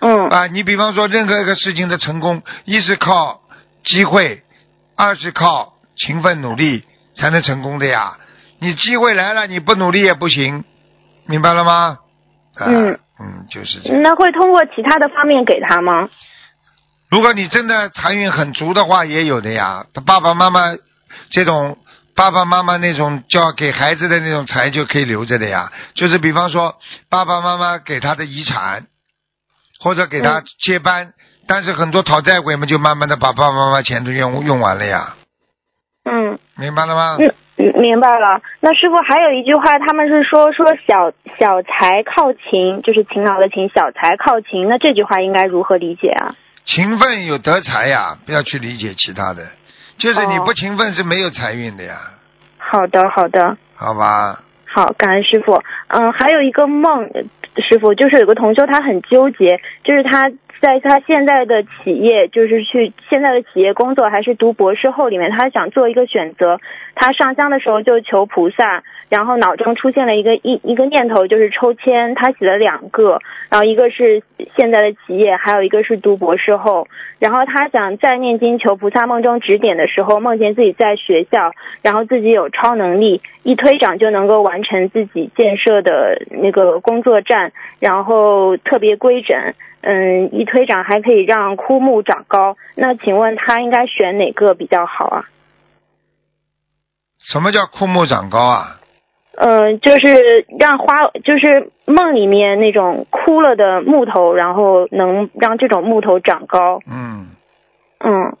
嗯
啊，你比方说任何一个事情的成功，一是靠机会，二是靠勤奋努力才能成功的呀。你机会来了，你不努力也不行，明白了吗？啊、
嗯
嗯，就是这样。
那会通过其他的方面给他吗？
如果你真的财运很足的话，也有的呀。他爸爸妈妈这种爸爸妈妈那种叫给孩子的那种财就可以留着的呀。就是比方说爸爸妈妈给他的遗产，或者给他
嗯
接班，但是很多讨债鬼们就慢慢的把爸爸妈妈钱都用用完了呀，
嗯
明白了吗？
嗯，明白了。那师傅还有一句话，他们是说说小小财靠勤，就是勤劳的勤，小财靠勤。那这句话应该如何理解啊？
勤奋有得财呀，不要去理解其他的，就是你
哦
不勤奋是没有财运的呀，
好的，好的。
好吧？
好，感恩师傅。嗯，还有一个梦，呃师傅就是有个同修，他很纠结，就是他在他现在的企业，就是去现在的企业工作，还是读博士后里面，他想做一个选择。他上香的时候就求菩萨，然后脑中出现了一个一一个念头，就是抽签。他写了两个，然后一个是现在的企业，还有一个是读博士后。然后他想再念经求菩萨，梦中指点的时候，梦见自己在学校，然后自己有超能力，一推掌就能够完成自己建设的那个工作站，然后特别规整。嗯，一推掌还可以让枯木长高。那请问他应该选哪个比较好啊？
什么叫枯木长高啊？
嗯，就是让花，就是梦里面那种枯了的木头，然后能让这种木头长高。
嗯，
嗯，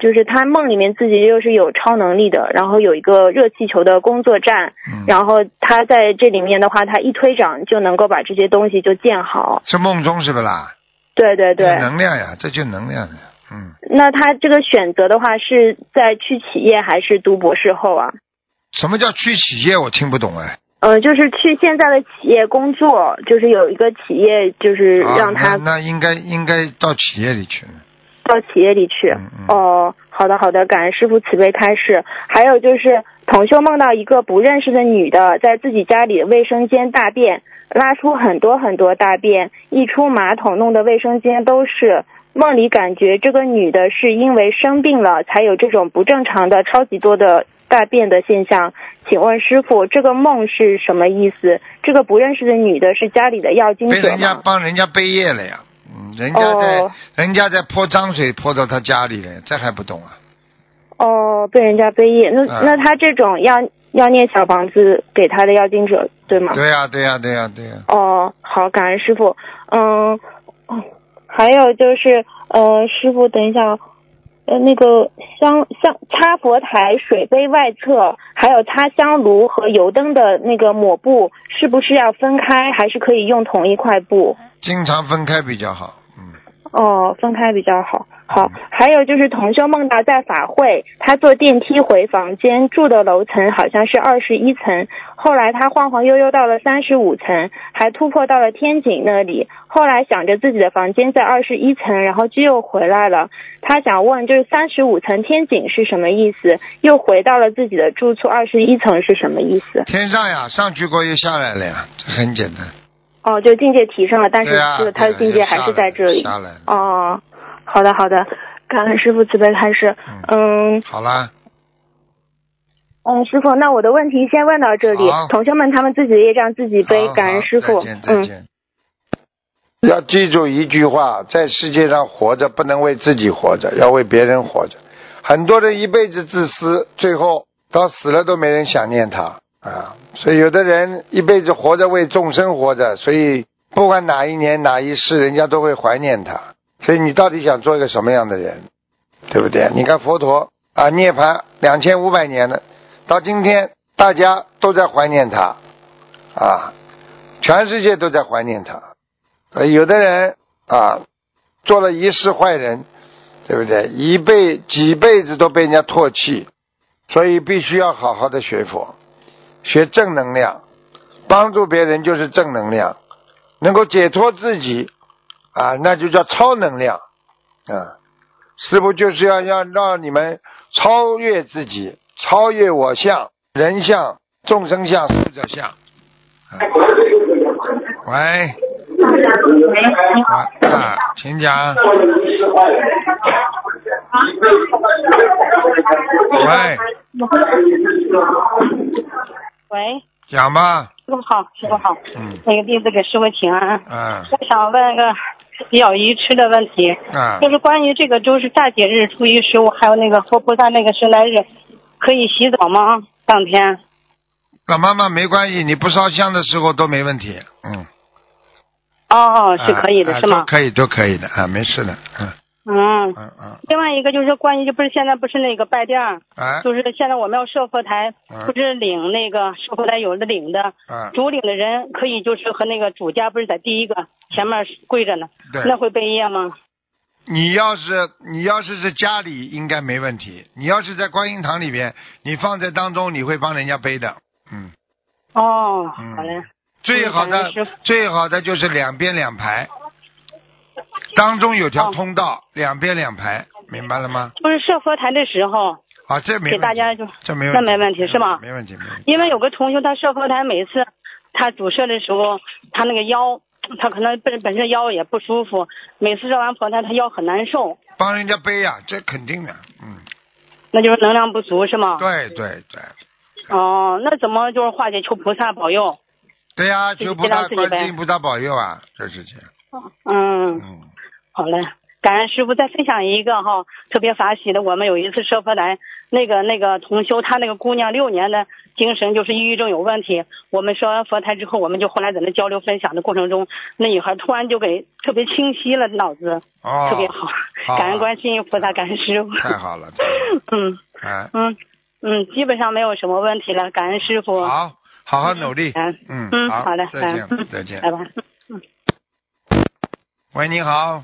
就是他梦里面自己又是有超能力的，然后有一个热气球的工作站，
嗯
然后他在这里面的话，他一推掌就能够把这些东西就建好。
是梦中是不啦？
对对对，
能量呀，这就能量呀。嗯，
那他这个选择的话，是在去企业还是读博士后啊？
什么叫去企业？我听不懂哎。
呃，就是去现在的企业工作，就是有一个企业，就是
啊
让他
那那应该应该到企业里去了。
到企业里去。哦，好的好的，感恩师傅慈悲开示。还有就是，同修梦到一个不认识的女的在自己家里卫生间大便，拉出很多很多大便，一出马桶弄得卫生间都是。梦里感觉这个女的是因为生病了才有这种不正常的超级多的大便的现象。请问师傅，这个梦是什么意思？这个不认识的女的是家里的药精者
被人家？帮人家背业了呀。嗯，人家在、
哦
人家在泼脏水泼到他家里了，这还不懂啊？
哦，被人家背业，那、
啊
那他这种要要念小房子给他的要经者，对吗？
对呀、对呀、对呀、对呀、
哦，好，感恩师傅。嗯，哦还有就是，呃，师傅，等一下哦，呃那个香香擦佛台水杯外侧，还有擦香炉和油灯的那个抹布，是不是要分开，还是可以用同一块布？
经常分开比较好。嗯，
哦，分开比较好。好，还有就是同修梦到在法会，他坐电梯回房间，住的楼层好像是二十一层，后来他晃晃悠悠到了三十五层，还突破到了天井那里。后来想着自己的房间在二十一层，然后就又回来了。他想问，就是三十五层天井是什么意思？又回到了自己的住处二十一层是什么意思？
天上呀，上去过又下来了呀，这很简单。
哦，就境界提升了，但是他的境界还是在这里。
下来了。
哦，好的好的，感恩师傅慈悲开示。嗯
好啦，
嗯，师傅，那我的问题先问到这里。同学们他们自己的业障自己背，感恩师傅。
要记住一句话，在世界上活着不能为自己活着，要为别人活着。很多人一辈子自私，最后到死了都没人想念他啊。所以有的人一辈子活着为众生活着，所以不管哪一年哪一世，人家都会怀念他。所以你到底想做一个什么样的人，对不对？你看佛陀啊，涅槃两千五百年了，到今天大家都在怀念他啊，全世界都在怀念他。有的人啊，做了一世坏人，对不对？一辈几辈子都被人家唾弃，所以必须要好好的学佛，学正能量，帮助别人就是正能量，能够解脱自己啊，那就叫超能量啊。师傅就是要要让你们超越自己，超越我相、人相、众生相、寿者相。啊、喂。啊啊，请讲。喂，
喂，
讲吧。
师傅好，师傅好，
嗯
那个弟子给师傅请安。
嗯
我想问个比较愚痴的问题，
嗯
就是关于这个就是大节日初一十五，还有那个佛菩萨那个圣诞日，可以洗澡吗？当天？
老妈妈没关系，你不烧香的时候都没问题。嗯，
哦，是可以的，
啊
是吗
都？可以，都可以的啊，没事的。嗯
嗯。
嗯嗯，
另外一个就是关于，就不是现在不是那个拜垫儿，
哎
就是现在我们要设佛台，
嗯
不是领那个设佛台有的领的，
嗯，
主领的人可以就是和那个主家不是在第一个前面跪着呢，
对
那会背业吗？
你要是你要是在家里应该没问题，你要是在观音堂里边，你放在当中，你会帮人家背的。嗯，
哦，
嗯
好嘞。
最好的最好的就是两边两排，当中有条
哦
通道，两边两排，明白了吗？
就是设佛台的时候，
啊，这没问题
给大家就
这没问题，
那没问题是吗
没问题，没问题。
因为有个同学他设佛台，每次他主设的时候，他那个腰，他可能本本身腰也不舒服，每次设完佛台他腰很难受，
帮人家背呀、这肯定的，嗯，
那就是能量不足是吗？
对对对，
哦，那怎么就是化解？求菩萨保佑。
对呀、求菩萨、观世音菩萨保佑啊，这事情，
嗯，
嗯，
好嘞。感恩师傅，再分享一个哈，特别法喜的。我们有一次设佛台，那个那个同修，他那个姑娘六年的精神就是抑郁症有问题。我们设完佛台之后，我们就后来在那交流分享的过程中，那女孩突然就给特别清晰了脑子，
哦，
特别好。
好
感恩观世音菩萨，感恩师傅。
太好了，[LAUGHS]
嗯
哎，
嗯嗯，基本上没有什么问题了，感恩师傅。
好，好好努力，嗯
嗯，
好
好的，
再见，再见
拜拜。
喂，你好，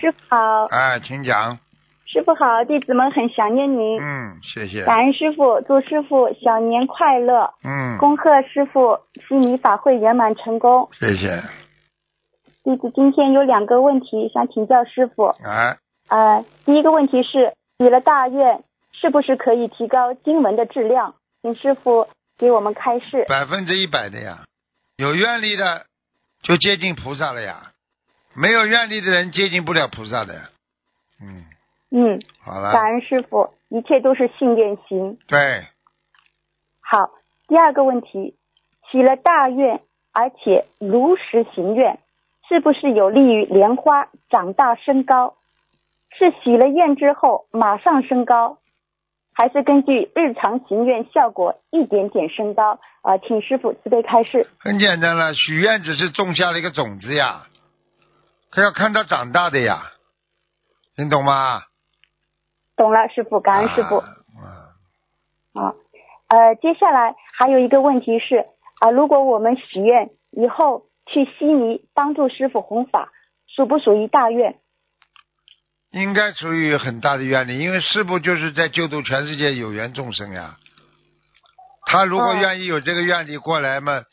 师傅好，
哎，请讲，
师傅好，弟子们很想念您。
嗯，谢谢，
感恩师傅，祝师傅小年快乐，
嗯，
恭贺师傅悉尼法会圆满成功。
谢谢，
弟子今天有两个问题想请教师傅。
哎，
呃，第一个问题是，许了大愿是不是可以提高经文的质量？请师傅给我们开示。
百分之一百的呀，有愿力的就接近菩萨了呀，没有愿力的人接近不了菩萨的，嗯，
嗯，
好了，
感恩师傅，一切都是信念行。
对，
好，第二个问题，许了大愿，而且如实行愿，是不是有利于莲花长大升高？是许了愿之后马上升高，还是根据日常行愿效果一点点升高？啊、请师傅慈悲开示。
很简单了，许愿只是种下了一个种子呀，可要看他长大的呀，你懂吗？
懂了，师傅，感恩师傅。
啊
呃，接下来还有一个问题是啊，如果我们许愿以后去悉尼帮助师傅弘法，属不属于大愿？
应该属于很大的愿力，因为师傅就是在救度全世界有缘众生呀。他如果
哦
愿意有这个愿力过来嘛，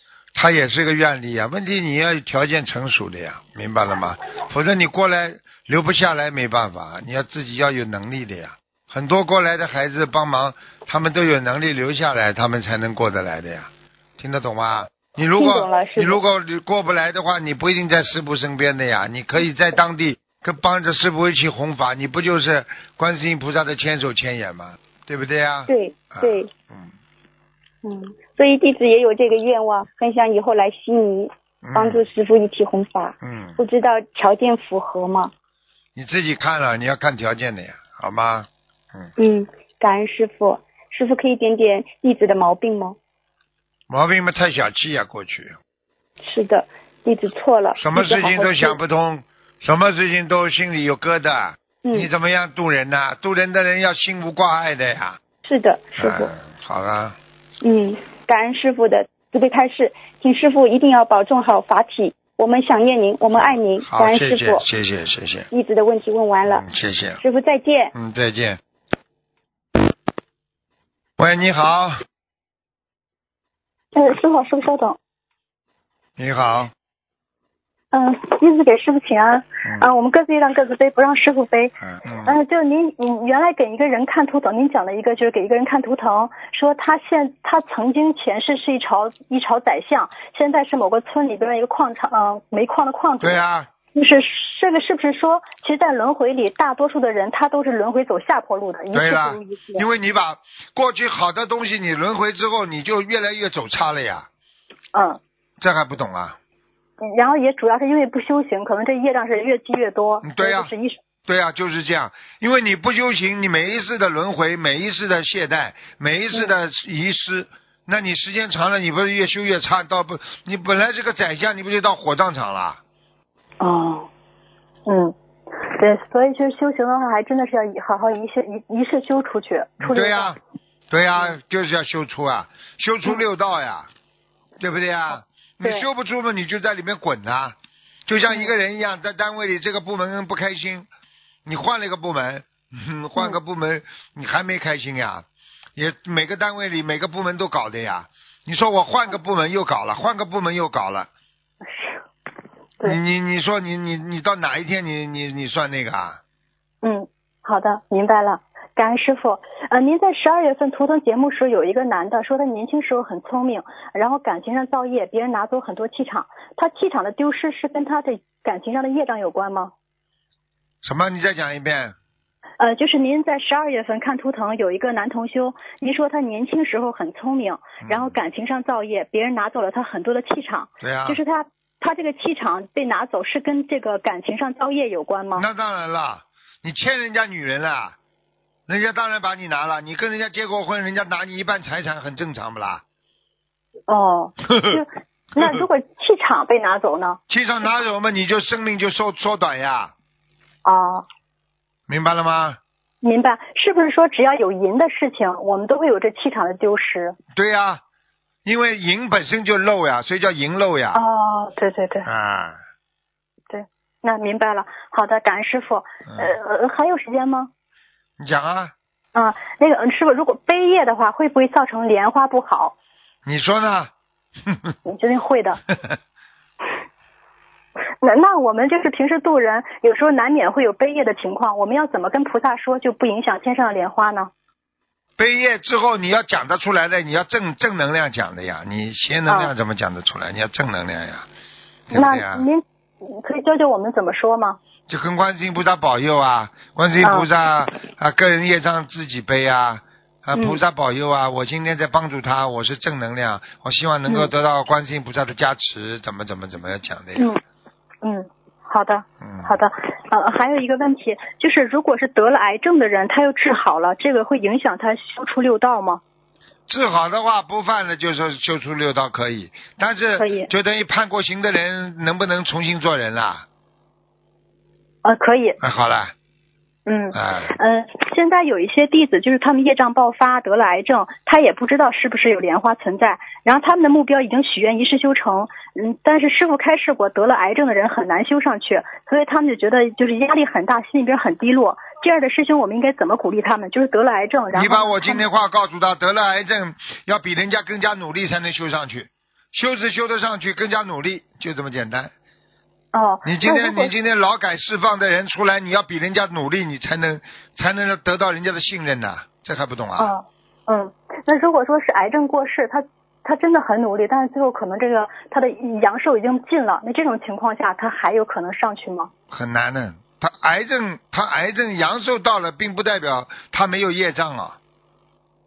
他也是个愿力呀。问题你要有条件成熟的呀，明白了吗？否则你过来留不下来，没办法，你要自己要有能力的呀。很多过来的孩子帮忙，他们都有能力留下来，他们才能过得来的呀。听得懂吗？你如果你如果你过不来的话，你不一定在师傅身边的呀。你可以在当地跟帮着师傅一起弘法，你不就是观世音菩萨的千手千眼吗？对不对呀？
对
啊
对，
嗯，
嗯，所以弟子也有这个愿望，很想以后来悉尼
嗯
帮助师傅一起弘法，
嗯，
不知道条件符合吗？
你自己看了，你要看条件的呀，好吗？
嗯，嗯感恩师傅，师傅可以点点弟子的毛病吗？
毛病嘛，太小气呀，过去
是的，弟子错了。
什么事情都想
不。
通，什么事情都心里有疙瘩。
嗯，
你怎么样渡人呐、渡人的人要心无挂碍的呀。
是的，师傅。
嗯，好了，
嗯，感恩师傅的慈悲开示，请师傅一定要保重好法体。我们想念您，我们爱您，感
好，
恩
谢谢
师傅。，
谢谢，谢谢。
弟子的问题问完了，
嗯，谢谢。
师傅再见。
嗯，再见。喂，你好，
呃，师傅，师傅稍等。
你好，
嗯、弟子给师傅请安。
嗯
啊、我们各自让各自背，不让师傅背。
嗯嗯，
嗯，就您，你原来给一个人看图腾，您讲了一个，就是给一个人看图腾，说他现他曾经前世是一朝一朝宰相，现在是某个村里边的一个矿场，嗯、煤矿的矿主。
对呀、
就是这个是不是说，其实，在轮回里，大多数的人他都是轮回走下坡路的，一次不如一次。
因为你把过去好的东西你轮回之后，你就越来越走差了呀，
嗯，
这还不懂啊？
然后也主要是因为不修行，可能这业障是越积越多。
嗯对呀
是一
对啊，就是这样。因为你不修行，你每一次的轮回，每一次的懈怠，每一次的遗失，那你时间长了，你不是越修越差？到不，你本来是个宰相，你不就到火葬场了？
哦，嗯，对，所以就是修行的话，还真的是要好好一世一一世修出去，出
对呀、
呀、
对呀、就是要修出啊，修出六道呀，对不对呀？你修不出嘛，你就在里面滚呐、就像一个人一样，在单位里这个部门不开心，你换了一个部门，嗯换个部门你还没开心呀？也每个单位里每个部门都搞的呀。你说我换个部门又搞了，换个部门又搞了，
对
你你你说你你你到哪一天你你你算那个啊？
嗯，好的，明白了。感恩师傅，呃，您在十二月份图腾节目时有一个男的说他年轻时候很聪明，然后感情上造业，别人拿走很多气场，他气场的丢失是跟他的感情上的业障有关吗？
什么？你再讲一遍。
呃，就是您在十二月份看图腾有一个男同修，您说他年轻时候很聪明，然后感情上造业，别人拿走了他很多的气场，
对呀、
就是他他这个气场被拿走是跟这个感情上造业有关吗？
那当然了，你欠人家女人了，人家当然把你拿了。你跟人家结过婚，人家拿你一半财产，很正常不啦？
哦，[LAUGHS] 就那如果气场被拿走呢？
气场拿走嘛，你就生命就缩缩短呀，
哦，
明白了吗？
明白，是不是说只要有银的事情，我们都会有这气场的丢失？
对呀、因为银本身就漏呀，所以叫银漏呀。
哦，对对对
啊，
对，那明白了。好的，感恩师傅。呃，还有时间吗？
你讲啊，
啊，那个呃师傅，如果背业的话，会不会造成莲花不好？
你说呢？[LAUGHS]
你决定会的。[LAUGHS] 那那我们就是平时渡人，有时候难免会有背业的情况，我们要怎么跟菩萨说，就不影响天上的莲花呢？
背业之后你要讲得出来的，你要正正能量讲的呀，你邪能量
啊
怎么讲得出来？你要正能量呀，对不
那
对呀？
您可以教教我们怎么说吗？
就跟观世音菩萨保佑啊，观世音菩萨啊，个人业障自己背啊，啊，
嗯
菩萨保佑啊，我今天在帮助他，我是正能量，我希望能够
嗯
得到观世音菩萨的加持，怎么怎么怎么样讲的呀？
嗯嗯，好的。
嗯，
好的，呃，还有一个问题就是，如果是得了癌症的人，他又治好了，这个会影响他修出六道吗？
治好的话不犯了，就说修出六道可以，但是就等于判过刑的人能不能重新做人啦？
呃，可以。
啊，好了，
嗯
哎，
嗯，现在有一些弟子就是他们业障爆发得了癌症，他也不知道是不是有莲花存在，然后他们的目标已经许愿一世修成，嗯，但是师傅开示过，得了癌症的人很难修上去，所以他们就觉得就是压力很大，心里边很低落。这样的师兄，我们应该怎么鼓励他们？就是得了癌症，然后
你把我今天话告诉他，得了癌症要比人家更加努力才能修上去，修是修得上去，更加努力，就这么简单。
哦，
你今天你今天劳改释放的人出来，你要比人家努力，你才能才能得到人家的信任呐、这还不懂啊？
嗯嗯，那如果说是癌症过世，他他真的很努力，但是最后可能这个他的阳寿已经尽了，那这种情况下，他还有可能上去吗？
很难的。他癌症，他癌症阳寿到了，并不代表他没有业障啊。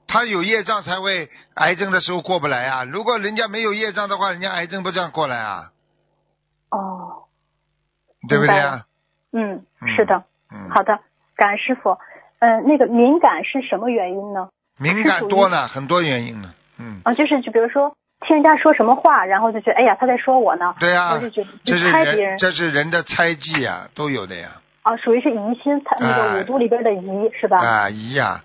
他有业障才会癌症的时候过不来啊。如果人家没有业障的话，人家癌症不这样过来啊，
哦，
对不对啊？
嗯，
嗯
是的，
嗯，
好的，感恩师傅。嗯、那个敏感是什么原因呢？
敏感多呢，很多原因呢。嗯，
啊，就是就比如说听人家说什么话，然后就觉得哎呀他在说我呢，
对呀、
我就觉得
这
就是猜别人
这是人的猜忌呀、都有的呀。
啊，属于是疑心，他那
哎
个五毒里边的疑是吧？
啊，疑呀、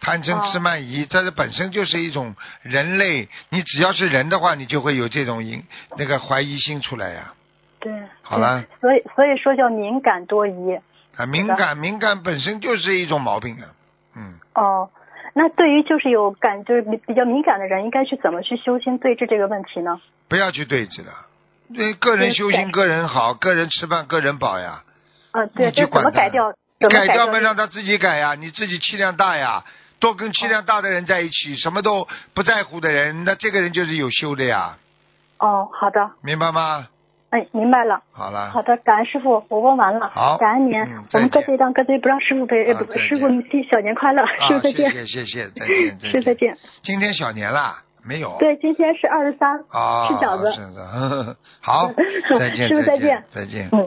贪嗔痴
哦
慢疑，这是本身就是一种人类。你只要是人的话，你就会有这种疑那个怀疑心出来呀、
对。
好了
嗯所以所以说叫敏感多疑。
啊。敏感敏感本身就是一种毛病啊。嗯，
哦，那对于就是有感就是比比较敏感的人，应该去怎么去修心对治这个问题呢？
不要去对治了。对，个人修行，个人好，个人吃饭，个人饱呀。
啊，对，怎么改掉？怎么
改掉
掉
嘛，让他自己改呀。你自己气量大呀，多跟气量大的人在一起，什么都不在乎的人，那这个人就是有修的呀，
哦，好的，
明白吗？
哎，明白了。
好了。
好的，感恩师傅，我问完了。
好
感恩您。
嗯
我们各自一档，各自一不让师傅陪，呃不
啊
师傅你小年快乐，师
啊
傅，再见。
谢谢谢谢，再见再 [LAUGHS]
师傅再见。
今天小年啦，没有？
对，今天是二十三，
啊，
吃饺子
是的，[LAUGHS] 好，[LAUGHS] 再见，
师傅再见
再见。
嗯。